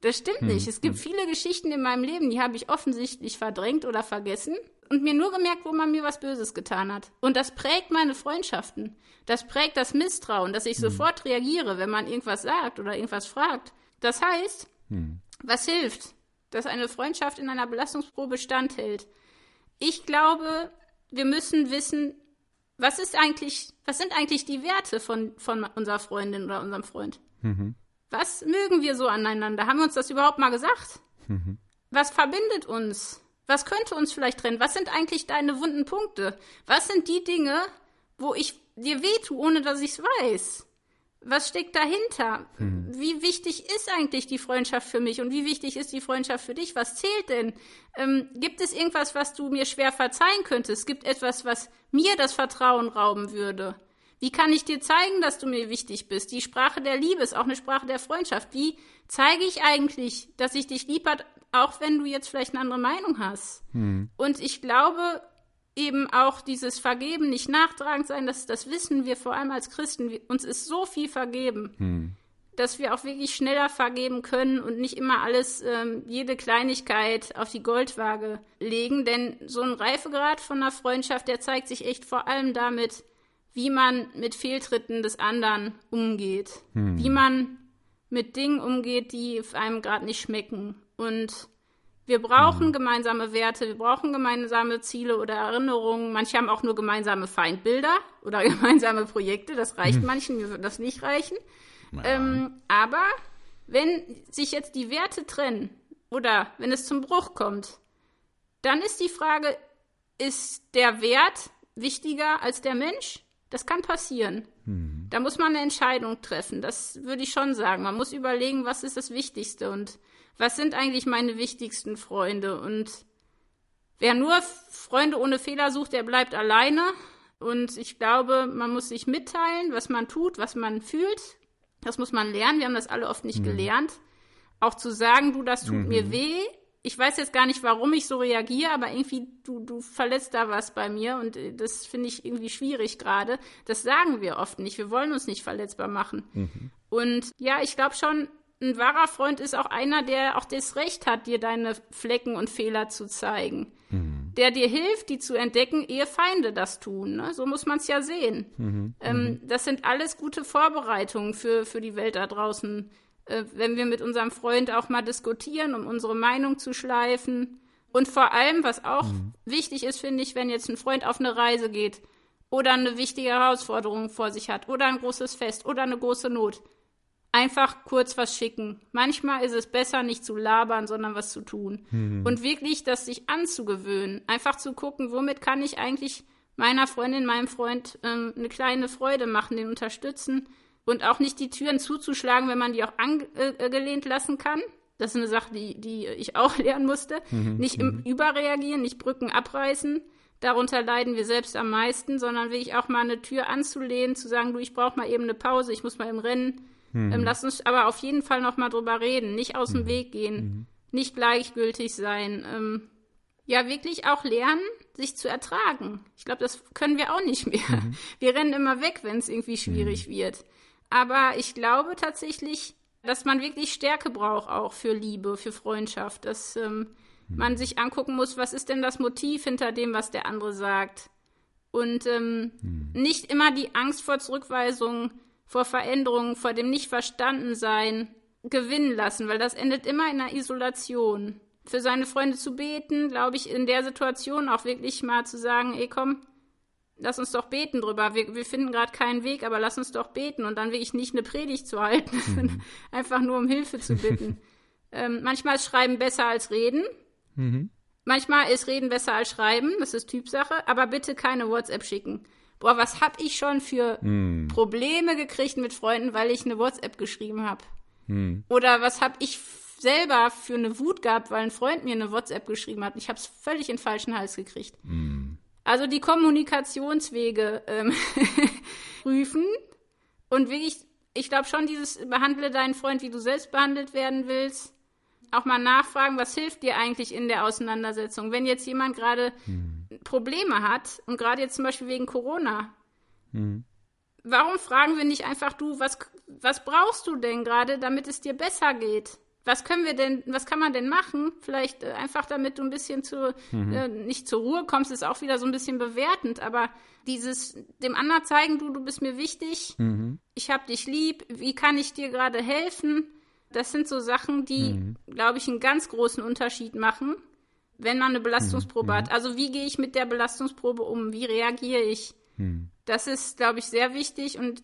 das stimmt mhm. nicht. Es gibt hm. viele Geschichten in meinem Leben, die habe ich offensichtlich verdrängt oder vergessen und mir nur gemerkt, wo man mir was Böses getan hat. Und das prägt meine Freundschaften. Das prägt das Misstrauen, dass ich mhm. sofort reagiere, wenn man irgendwas sagt oder irgendwas fragt. Das heißt, hm. was hilft? Dass eine Freundschaft in einer Belastungsprobe standhält ich glaube, wir müssen wissen, was ist eigentlich, was sind eigentlich die Werte von, von unserer Freundin oder unserem Freund? Mhm. Was mögen wir so aneinander? Haben wir uns das überhaupt mal gesagt? Mhm. Was verbindet uns? Was könnte uns vielleicht trennen? Was sind eigentlich deine wunden Punkte? Was sind die Dinge, wo ich dir wehtue, ohne dass ich es weiß? Was steckt dahinter? Hm. Wie wichtig ist eigentlich die Freundschaft für mich und wie wichtig ist die Freundschaft für dich? Was zählt denn? Ähm, gibt es irgendwas, was du mir schwer verzeihen könntest? Gibt etwas, was mir das Vertrauen rauben würde? Wie kann ich dir zeigen, dass du mir wichtig bist? Die Sprache der Liebe ist auch eine Sprache der Freundschaft. Wie zeige ich eigentlich, dass ich dich lieb hat, auch wenn du jetzt vielleicht eine andere Meinung hast? Hm. Und ich glaube, eben auch dieses Vergeben, nicht nachtragend sein, das, das wissen wir vor allem als Christen. Wir, uns ist so viel vergeben, hm. dass wir auch wirklich schneller vergeben können und nicht immer alles, ähm, jede Kleinigkeit auf die Goldwaage legen. Denn so ein Reifegrad von einer Freundschaft, der zeigt sich echt vor allem damit, wie man mit Fehltritten des anderen umgeht. Hm. Wie man mit Dingen umgeht, die einem gerade nicht schmecken. Und wir brauchen mhm. gemeinsame Werte, wir brauchen gemeinsame Ziele oder Erinnerungen. Manche haben auch nur gemeinsame Feindbilder oder gemeinsame Projekte. Das reicht mhm. manchen, mir wird das nicht reichen. Ja. Ähm, aber wenn sich jetzt die Werte trennen oder wenn es zum Bruch kommt, dann ist die Frage, ist der Wert wichtiger als der Mensch? Das kann passieren. Mhm. Da muss man eine Entscheidung treffen. Das würde ich schon sagen. Man muss überlegen, was ist das Wichtigste und was sind eigentlich meine wichtigsten Freunde? Und wer nur Freunde ohne Fehler sucht, der bleibt alleine. Und ich glaube, man muss sich mitteilen, was man tut, was man fühlt. Das muss man lernen. Wir haben das alle oft nicht mhm. gelernt. Auch zu sagen, du, das tut mhm. mir weh. Ich weiß jetzt gar nicht, warum ich so reagiere, aber irgendwie, du, du verletzt da was bei mir und äh, das finde ich irgendwie schwierig gerade. Das sagen wir oft nicht. Wir wollen uns nicht verletzbar machen. Mhm. Und ja, ich glaube schon, ein wahrer Freund ist auch einer, der auch das Recht hat, dir deine Flecken und Fehler zu zeigen. Mhm. Der dir hilft, die zu entdecken, ehe Feinde das tun. Ne? So muss man es ja sehen. Mhm. Ähm, mhm. das sind alles gute Vorbereitungen für, für die Welt da draußen. Äh, wenn wir mit unserem Freund auch mal diskutieren, um unsere Meinung zu schleifen. Und vor allem, was auch mhm. wichtig ist, finde ich, wenn jetzt ein Freund auf eine Reise geht oder eine wichtige Herausforderung vor sich hat oder ein großes Fest oder eine große Not einfach kurz was schicken. Manchmal ist es besser, nicht zu labern, sondern was zu tun. Mhm. Und wirklich das sich anzugewöhnen. Einfach zu gucken, womit kann ich eigentlich meiner Freundin, meinem Freund ähm, eine kleine Freude machen, den unterstützen. Und auch nicht die Türen zuzuschlagen, wenn man die auch angelehnt lassen kann. Das ist eine Sache, die, die ich auch lernen musste. Mhm. Nicht im mhm. Überreagieren, nicht Brücken abreißen. Darunter leiden wir selbst am meisten, sondern wirklich auch mal eine Tür anzulehnen, zu sagen, du, ich brauche mal eben eine Pause, ich muss mal eben rennen Mhm. Ähm, lass uns aber auf jeden Fall noch mal drüber reden, nicht aus dem mhm. Weg gehen, mhm. nicht gleichgültig sein. Ähm, ja, wirklich auch lernen, sich zu ertragen. Ich glaube, das können wir auch nicht mehr. Mhm. Wir rennen immer weg, wenn es irgendwie schwierig mhm. wird. Aber ich glaube tatsächlich, dass man wirklich Stärke braucht auch für Liebe, für Freundschaft, dass ähm, mhm. man sich angucken muss, was ist denn das Motiv hinter dem, was der andere sagt. Und ähm, mhm. nicht immer die Angst vor Zurückweisung, vor Veränderung, vor dem Nicht-Verstanden-Sein gewinnen lassen, weil das endet immer in einer Isolation. Für seine Freunde zu beten, glaube ich, in der Situation auch wirklich mal zu sagen, ey komm, lass uns doch beten drüber. Wir, wir finden gerade keinen Weg, aber lass uns doch beten und dann wirklich nicht eine Predigt zu halten, mhm. einfach nur um Hilfe zu bitten. ähm, manchmal ist Schreiben besser als Reden. Mhm. Manchmal ist Reden besser als Schreiben, das ist Typsache, aber bitte keine WhatsApp schicken. Boah, was hab ich schon für mhm. Probleme gekriegt mit Freunden, weil ich eine WhatsApp geschrieben habe? Mhm. Oder was hab ich selber für eine Wut gehabt, weil ein Freund mir eine WhatsApp geschrieben hat. Ich habe es völlig in den falschen Hals gekriegt. Mhm. Also die Kommunikationswege ähm, prüfen und wirklich, ich glaube schon, dieses behandle deinen Freund, wie du selbst behandelt werden willst. Auch mal nachfragen, was hilft dir eigentlich in der Auseinandersetzung? Wenn jetzt jemand gerade hm. Probleme hat und gerade jetzt zum Beispiel wegen Corona, hm. warum fragen wir nicht einfach du, was, was brauchst du denn gerade, damit es dir besser geht? was können wir denn, was kann man denn machen? Vielleicht äh, einfach, damit du ein bisschen zu, mhm. äh, nicht zur Ruhe kommst, ist auch wieder so ein bisschen bewertend, aber dieses dem anderen zeigen, du, du bist mir wichtig, mhm. ich hab dich lieb, wie kann ich dir gerade helfen? Das sind so Sachen, die, mhm. glaube ich, einen ganz großen Unterschied machen, wenn man eine Belastungsprobe mhm. hat. Also wie gehe ich mit der Belastungsprobe um? Wie reagiere ich? Mhm. Das ist, glaube ich, sehr wichtig und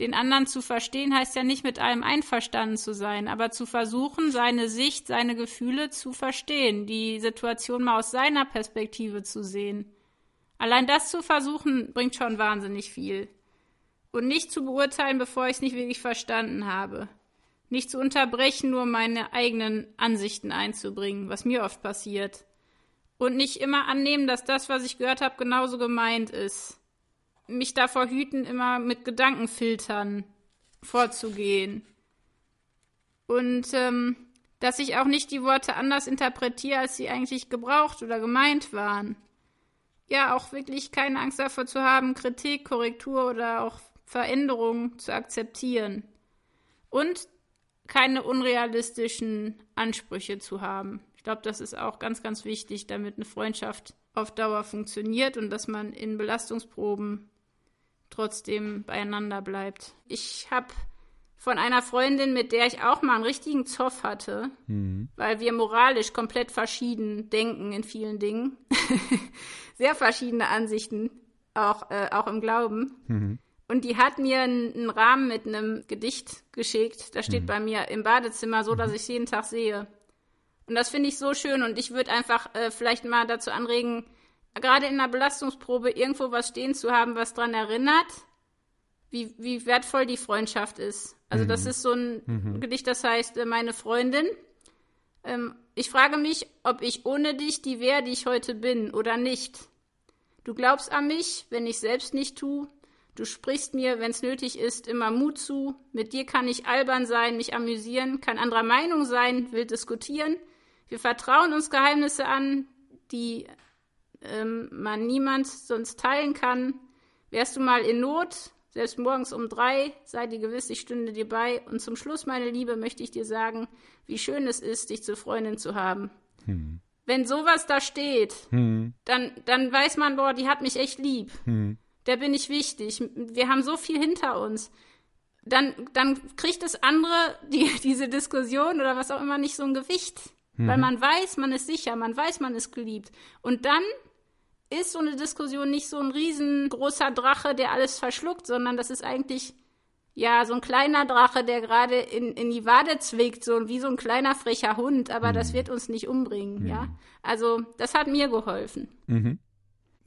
den anderen zu verstehen heißt ja nicht mit allem einverstanden zu sein, aber zu versuchen, seine Sicht, seine Gefühle zu verstehen, die Situation mal aus seiner Perspektive zu sehen. Allein das zu versuchen, bringt schon wahnsinnig viel. Und nicht zu beurteilen, bevor ich es nicht wirklich verstanden habe. Nicht zu unterbrechen, nur meine eigenen Ansichten einzubringen, was mir oft passiert. Und nicht immer annehmen, dass das, was ich gehört habe, genauso gemeint ist mich davor hüten, immer mit Gedankenfiltern vorzugehen. Und ähm, dass ich auch nicht die Worte anders interpretiere, als sie eigentlich gebraucht oder gemeint waren. Ja, auch wirklich keine Angst davor zu haben, Kritik, Korrektur oder auch Veränderungen zu akzeptieren. Und keine unrealistischen Ansprüche zu haben. Ich glaube, das ist auch ganz, ganz wichtig, damit eine Freundschaft auf Dauer funktioniert und dass man in Belastungsproben trotzdem beieinander bleibt. Ich habe von einer Freundin, mit der ich auch mal einen richtigen Zoff hatte, mhm. weil wir moralisch komplett verschieden denken in vielen Dingen. Sehr verschiedene Ansichten, auch, äh, auch im Glauben. Mhm. Und die hat mir einen Rahmen mit einem Gedicht geschickt. Das steht mhm. bei mir im Badezimmer, so dass mhm. ich es jeden Tag sehe. Und das finde ich so schön. Und ich würde einfach äh, vielleicht mal dazu anregen, gerade in einer Belastungsprobe irgendwo was stehen zu haben, was daran erinnert, wie, wie wertvoll die Freundschaft ist. Also mhm. das ist so ein mhm. Gedicht, das heißt, äh, meine Freundin. Ähm, ich frage mich, ob ich ohne dich die wäre, die ich heute bin, oder nicht. Du glaubst an mich, wenn ich selbst nicht tu. Du sprichst mir, wenn es nötig ist, immer Mut zu. Mit dir kann ich albern sein, mich amüsieren, kann anderer Meinung sein, will diskutieren. Wir vertrauen uns Geheimnisse an, die ähm, man niemand sonst teilen kann. Wärst du mal in Not, selbst morgens um drei, sei dir gewiss, ich stünde dir bei. Und zum Schluss, meine Liebe, möchte ich dir sagen, wie schön es ist, dich zur Freundin zu haben. Hm. Wenn sowas da steht, hm. dann, dann weiß man, boah, die hat mich echt lieb. Hm. Der bin ich wichtig. Wir haben so viel hinter uns. Dann, dann kriegt das andere, die, diese Diskussion oder was auch immer, nicht so ein Gewicht. Weil mhm. man weiß, man ist sicher, man weiß, man ist geliebt. Und dann ist so eine Diskussion nicht so ein riesengroßer Drache, der alles verschluckt, sondern das ist eigentlich ja so ein kleiner Drache, der gerade in, in die Wade zwickt, so wie so ein kleiner frecher Hund, aber mhm. das wird uns nicht umbringen, mhm. ja. Also das hat mir geholfen.
Mhm.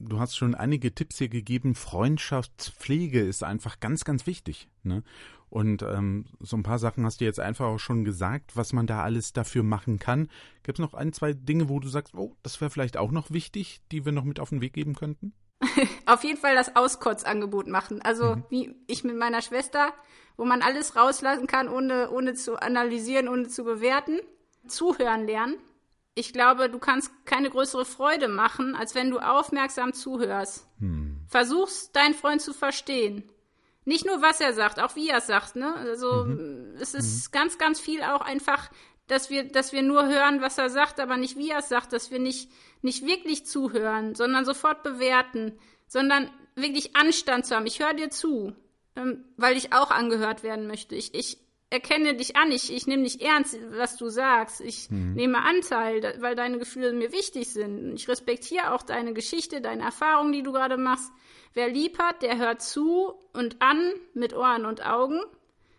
Du hast schon einige Tipps hier gegeben. Freundschaftspflege ist einfach ganz, ganz wichtig. Ne? Und ähm, so ein paar Sachen hast du jetzt einfach auch schon gesagt, was man da alles dafür machen kann. Gibt es noch ein, zwei Dinge, wo du sagst, oh, das wäre vielleicht auch noch wichtig, die wir noch mit auf den Weg geben könnten?
auf jeden Fall das Auskotzangebot machen. Also mhm. wie ich mit meiner Schwester, wo man alles rauslassen kann, ohne, ohne zu analysieren, ohne zu bewerten. Zuhören lernen. Ich glaube, du kannst keine größere Freude machen, als wenn du aufmerksam zuhörst. Hm. Versuchst, deinen Freund zu verstehen. Nicht nur, was er sagt, auch wie er es sagt, ne? Also, mhm. es ist mhm. ganz, ganz viel auch einfach, dass wir, dass wir nur hören, was er sagt, aber nicht wie er es sagt, dass wir nicht, nicht wirklich zuhören, sondern sofort bewerten, sondern wirklich Anstand zu haben. Ich höre dir zu, ähm, weil ich auch angehört werden möchte. Ich, ich erkenne dich an, ich, ich nehme dich ernst, was du sagst. Ich mhm. nehme Anteil, weil deine Gefühle mir wichtig sind. Ich respektiere auch deine Geschichte, deine Erfahrungen, die du gerade machst. Wer lieb hat, der hört zu und an mit Ohren und Augen.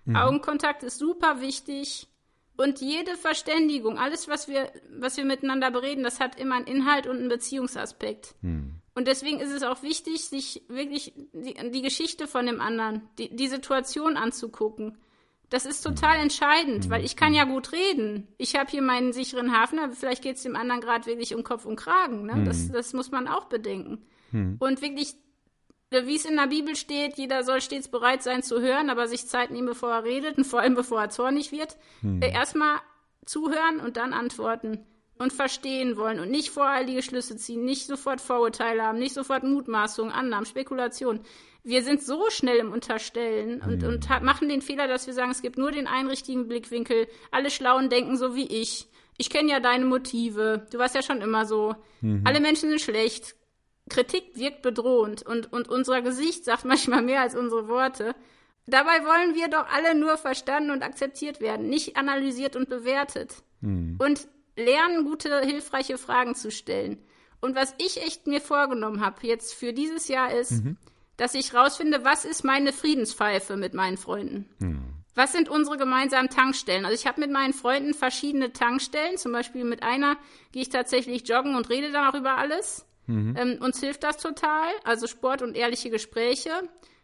Mhm. Augenkontakt ist super wichtig. Und jede Verständigung, alles, was wir, was wir miteinander bereden, das hat immer einen Inhalt und einen Beziehungsaspekt. Mhm. Und deswegen ist es auch wichtig, sich wirklich die, die Geschichte von dem anderen, die, die Situation anzugucken. Das ist total entscheidend, weil ich kann ja gut reden. Ich habe hier meinen sicheren Hafen, aber vielleicht geht es dem anderen gerade wirklich um Kopf und Kragen. Ne? Das, das muss man auch bedenken. Und wirklich wie es in der Bibel steht, jeder soll stets bereit sein zu hören, aber sich Zeit nehmen, bevor er redet und vor allem bevor er zornig wird. Hm. Äh, erstmal zuhören und dann antworten und verstehen wollen und nicht voreilige Schlüsse ziehen, nicht sofort Vorurteile haben, nicht sofort Mutmaßungen, Annahmen, Spekulationen. Wir sind so schnell im Unterstellen und, hm. und machen den Fehler, dass wir sagen, es gibt nur den einen richtigen Blickwinkel. Alle Schlauen denken so wie ich. Ich kenne ja deine Motive. Du warst ja schon immer so. Mhm. Alle Menschen sind schlecht. Kritik wirkt bedrohend und, und unser Gesicht sagt manchmal mehr als unsere Worte. Dabei wollen wir doch alle nur verstanden und akzeptiert werden, nicht analysiert und bewertet. Mhm. Und lernen, gute, hilfreiche Fragen zu stellen. Und was ich echt mir vorgenommen habe jetzt für dieses Jahr ist, mhm. Dass ich rausfinde, was ist meine Friedenspfeife mit meinen Freunden? Mhm. Was sind unsere gemeinsamen Tankstellen? Also ich habe mit meinen Freunden verschiedene Tankstellen. Zum Beispiel mit einer gehe ich tatsächlich joggen und rede dann auch über alles. Mhm. Ähm, uns hilft das total, also Sport und ehrliche Gespräche.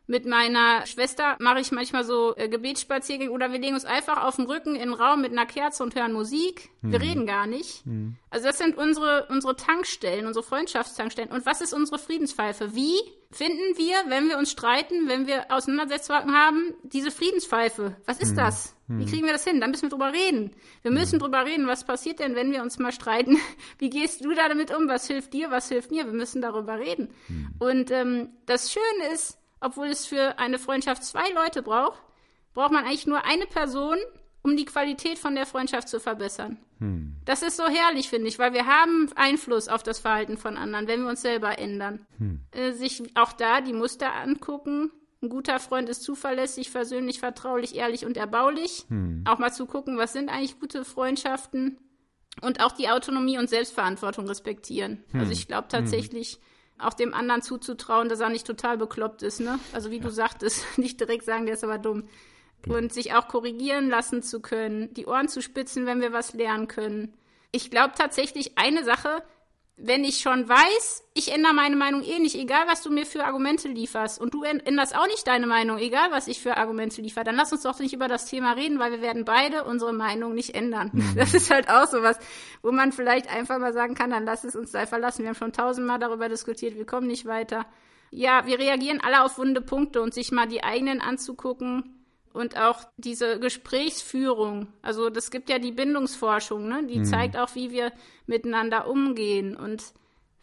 Mit meiner Schwester mache ich manchmal so äh, Gebetsspaziergänge oder wir legen uns einfach auf den Rücken in den Raum mit einer Kerze und hören Musik. Wir mhm. reden gar nicht. Mhm. Also das sind unsere, unsere Tankstellen, unsere Freundschaftstankstellen. Und was ist unsere Friedenspfeife? Wie finden wir, wenn wir uns streiten, wenn wir Auseinandersetzungen haben, diese Friedenspfeife? Was ist mhm. das? Wie kriegen wir das hin? Dann müssen wir drüber reden. Wir müssen mhm. drüber reden, was passiert denn, wenn wir uns mal streiten? Wie gehst du da damit um? Was hilft dir? Was hilft mir? Wir müssen darüber reden. Mhm. Und ähm, das Schöne ist, obwohl es für eine Freundschaft zwei Leute braucht, braucht man eigentlich nur eine Person, um die Qualität von der Freundschaft zu verbessern. Hm. Das ist so herrlich, finde ich, weil wir haben Einfluss auf das Verhalten von anderen, wenn wir uns selber ändern. Hm. Äh, sich auch da die Muster angucken. Ein guter Freund ist zuverlässig, versöhnlich, vertraulich, ehrlich und erbaulich. Hm. Auch mal zu gucken, was sind eigentlich gute Freundschaften. Und auch die Autonomie und Selbstverantwortung respektieren. Also hm. ich glaube tatsächlich, auch dem anderen zuzutrauen, dass er nicht total bekloppt ist, ne? Also wie ja. du sagtest, nicht direkt sagen, der ist aber dumm. Ja. Und sich auch korrigieren lassen zu können, die Ohren zu spitzen, wenn wir was lernen können. Ich glaube tatsächlich eine Sache, wenn ich schon weiß, ich ändere meine Meinung eh nicht, egal was du mir für Argumente lieferst, und du änderst auch nicht deine Meinung, egal was ich für Argumente liefere, dann lass uns doch nicht über das Thema reden, weil wir werden beide unsere Meinung nicht ändern. Mhm. Das ist halt auch sowas, wo man vielleicht einfach mal sagen kann, dann lass es uns da verlassen. Wir haben schon tausendmal darüber diskutiert, wir kommen nicht weiter. Ja, wir reagieren alle auf wunde Punkte und sich mal die eigenen anzugucken, und auch diese Gesprächsführung. Also das gibt ja die Bindungsforschung, ne? die mhm. zeigt auch, wie wir miteinander umgehen. Und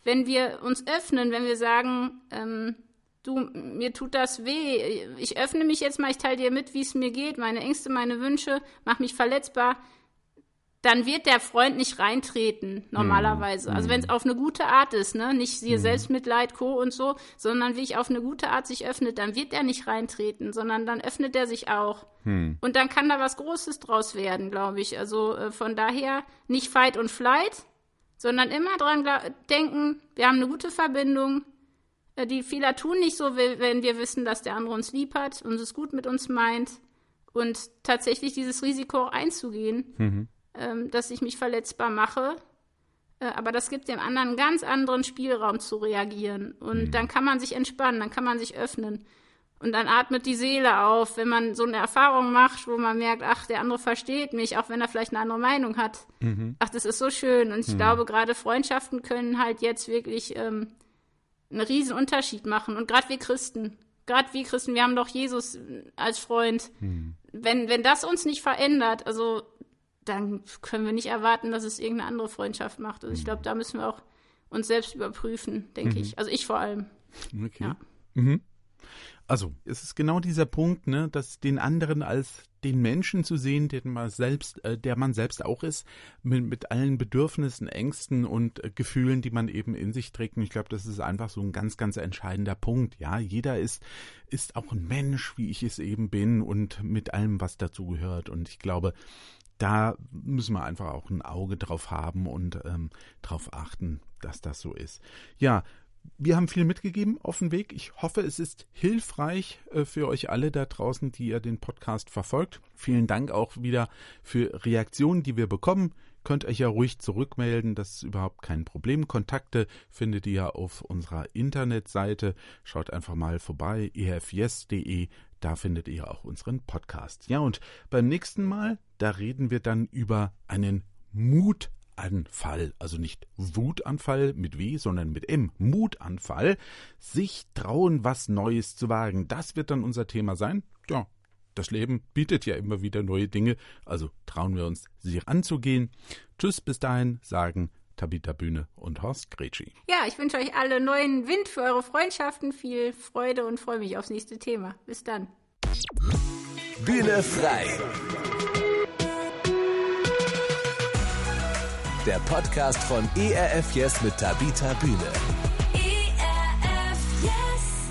wenn wir uns öffnen, wenn wir sagen, ähm, du, mir tut das weh, ich öffne mich jetzt mal, ich teile dir mit, wie es mir geht, meine Ängste, meine Wünsche, mach mich verletzbar, dann wird der Freund nicht reintreten, normalerweise. Mhm. Also wenn es auf eine gute Art ist, ne, nicht siehe mhm. Selbstmitleid, Co. und so, sondern wie ich auf eine gute Art sich öffnet, dann wird er nicht reintreten, sondern dann öffnet er sich auch. Mhm. Und dann kann da was Großes draus werden, glaube ich. Also äh, von daher nicht Fight und Flight, sondern immer dran denken, wir haben eine gute Verbindung. Äh, die Fehler tun nicht so, wenn wir wissen, dass der andere uns lieb hat und es gut mit uns meint. Und tatsächlich dieses Risiko einzugehen. Mhm ähm, dass ich mich verletzbar mache. Äh, aber das gibt dem anderen einen ganz anderen Spielraum zu reagieren. Und mhm. dann kann man sich entspannen, dann kann man sich öffnen. Und dann atmet die Seele auf, wenn man so eine Erfahrung macht, wo man merkt, ach, der andere versteht mich, auch wenn er vielleicht eine andere Meinung hat. Mhm. Ach, das ist so schön. Und ich mhm. glaube, gerade Freundschaften können halt jetzt wirklich ähm, einen riesen Unterschied machen. Und gerade wir Christen, gerade wir Christen, wir haben doch Jesus als Freund. Hm. Wenn, wenn das uns nicht verändert, also dann können wir nicht erwarten, dass es irgendeine andere Freundschaft macht. Also ich glaube, da müssen wir auch uns selbst überprüfen, denke mhm. ich. Also ich vor allem.
Okay. Ja. Mhm. Also, es ist genau dieser Punkt, ne, dass den anderen als den Menschen zu sehen, den man selbst, äh, der man selbst auch ist, mit, mit allen Bedürfnissen, Ängsten und äh, Gefühlen, die man eben in sich trägt. Und ich glaube, das ist einfach so ein ganz, ganz entscheidender Punkt. Ja, jeder ist, ist auch ein Mensch, wie ich es eben bin und mit allem, was dazu gehört. Und ich glaube, da müssen wir einfach auch ein Auge drauf haben und ähm, darauf achten, dass das so ist. Ja, wir haben viel mitgegeben auf dem Weg. Ich hoffe, es ist hilfreich äh, für euch alle da draußen, die ihr den Podcast verfolgt. Vielen Dank auch wieder für Reaktionen, die wir bekommen. Könnt euch ja ruhig zurückmelden, das ist überhaupt kein Problem. Kontakte findet ihr auf unserer Internetseite. Schaut einfach mal vorbei, efjes.de. Da findet ihr auch unseren Podcast. Ja, und beim nächsten Mal, da reden wir dann über einen Mutanfall, also nicht Wutanfall mit W, sondern mit M, Mutanfall, sich trauen, was Neues zu wagen. Das wird dann unser Thema sein. Ja, das Leben bietet ja immer wieder neue Dinge, also trauen wir uns, sie anzugehen. Tschüss, bis dahin, sagen Tabitha Bühne und Horst Gretschi.
Ja, ich wünsche euch alle neuen Wind für eure Freundschaften, viel Freude und freue mich aufs nächste Thema. Bis dann.
Bühne frei. Der Podcast von ERF Yes mit Tabitha Bühne.